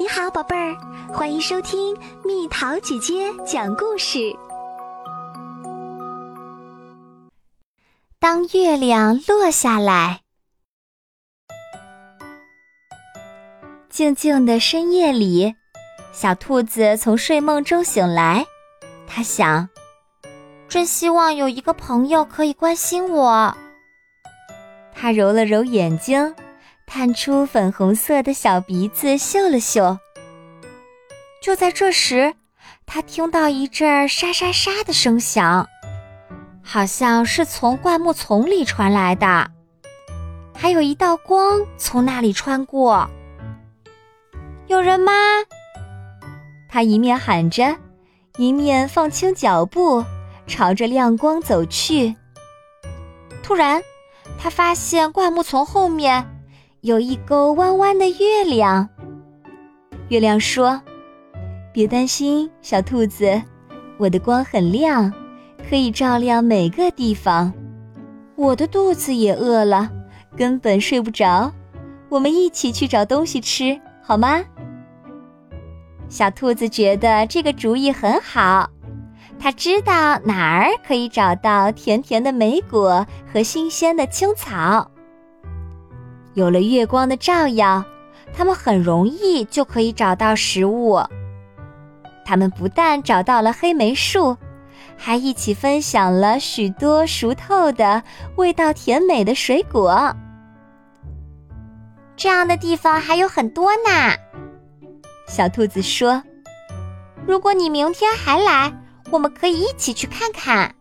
你好，宝贝儿，欢迎收听蜜桃姐姐讲故事。当月亮落下来，静静的深夜里，小兔子从睡梦中醒来，它想：真希望有一个朋友可以关心我。它揉了揉眼睛。探出粉红色的小鼻子嗅了嗅。就在这时，他听到一阵沙沙沙的声响，好像是从灌木丛里传来的，还有一道光从那里穿过。有人吗？他一面喊着，一面放轻脚步，朝着亮光走去。突然，他发现灌木丛后面。有一钩弯弯的月亮。月亮说：“别担心，小兔子，我的光很亮，可以照亮每个地方。我的肚子也饿了，根本睡不着。我们一起去找东西吃，好吗？”小兔子觉得这个主意很好，它知道哪儿可以找到甜甜的莓果和新鲜的青草。有了月光的照耀，他们很容易就可以找到食物。他们不但找到了黑莓树，还一起分享了许多熟透的、味道甜美的水果。这样的地方还有很多呢，小兔子说：“如果你明天还来，我们可以一起去看看。”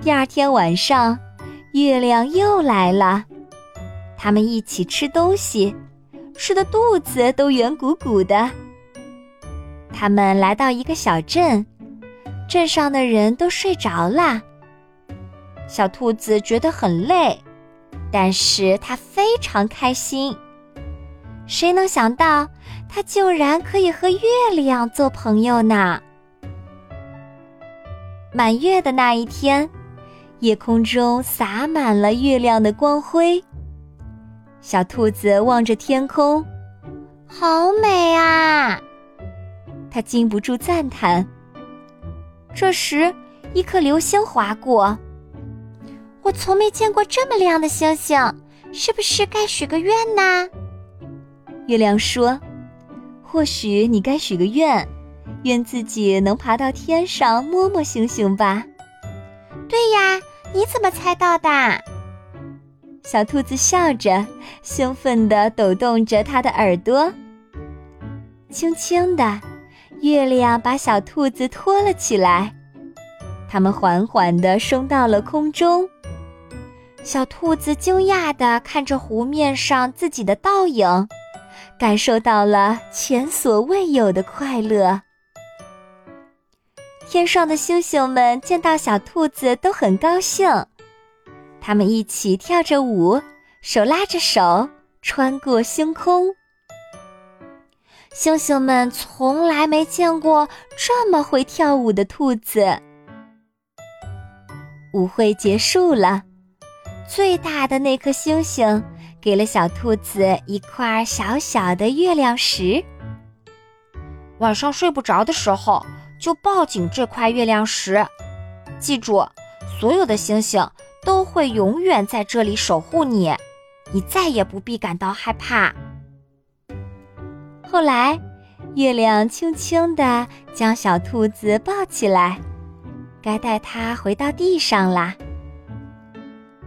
第二天晚上，月亮又来了。他们一起吃东西，吃的肚子都圆鼓鼓的。他们来到一个小镇，镇上的人都睡着了。小兔子觉得很累，但是它非常开心。谁能想到，它竟然可以和月亮做朋友呢？满月的那一天，夜空中洒满了月亮的光辉。小兔子望着天空，好美啊！它禁不住赞叹。这时，一颗流星划过，我从没见过这么亮的星星，是不是该许个愿呢？月亮说：“或许你该许个愿，愿自己能爬到天上摸摸星星吧。”对呀，你怎么猜到的？小兔子笑着，兴奋地抖动着它的耳朵。轻轻的，月亮把小兔子托了起来。它们缓缓地升到了空中。小兔子惊讶地看着湖面上自己的倒影，感受到了前所未有的快乐。天上的星星们见到小兔子都很高兴。他们一起跳着舞，手拉着手，穿过星空。星星们从来没见过这么会跳舞的兔子。舞会结束了，最大的那颗星星给了小兔子一块小小的月亮石。晚上睡不着的时候，就抱紧这块月亮石，记住，所有的星星。都会永远在这里守护你，你再也不必感到害怕。后来，月亮轻轻地将小兔子抱起来，该带它回到地上啦。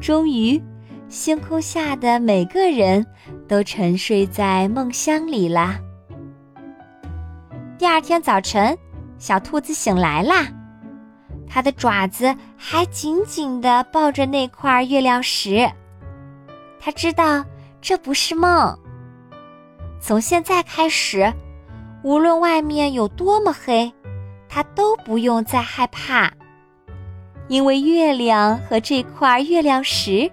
终于，星空下的每个人都沉睡在梦乡里啦。第二天早晨，小兔子醒来啦。它的爪子还紧紧地抱着那块月亮石，它知道这不是梦。从现在开始，无论外面有多么黑，它都不用再害怕，因为月亮和这块月亮石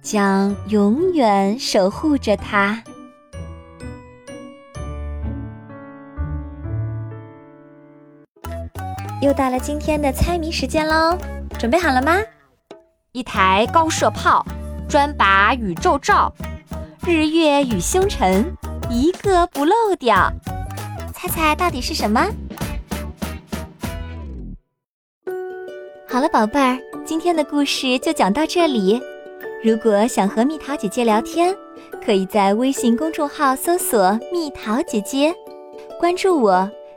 将永远守护着它。又到了今天的猜谜时间喽，准备好了吗？一台高射炮，专把宇宙照；日月与星辰，一个不漏掉。猜猜到底是什么？好了，宝贝儿，今天的故事就讲到这里。如果想和蜜桃姐姐聊天，可以在微信公众号搜索“蜜桃姐姐”，关注我，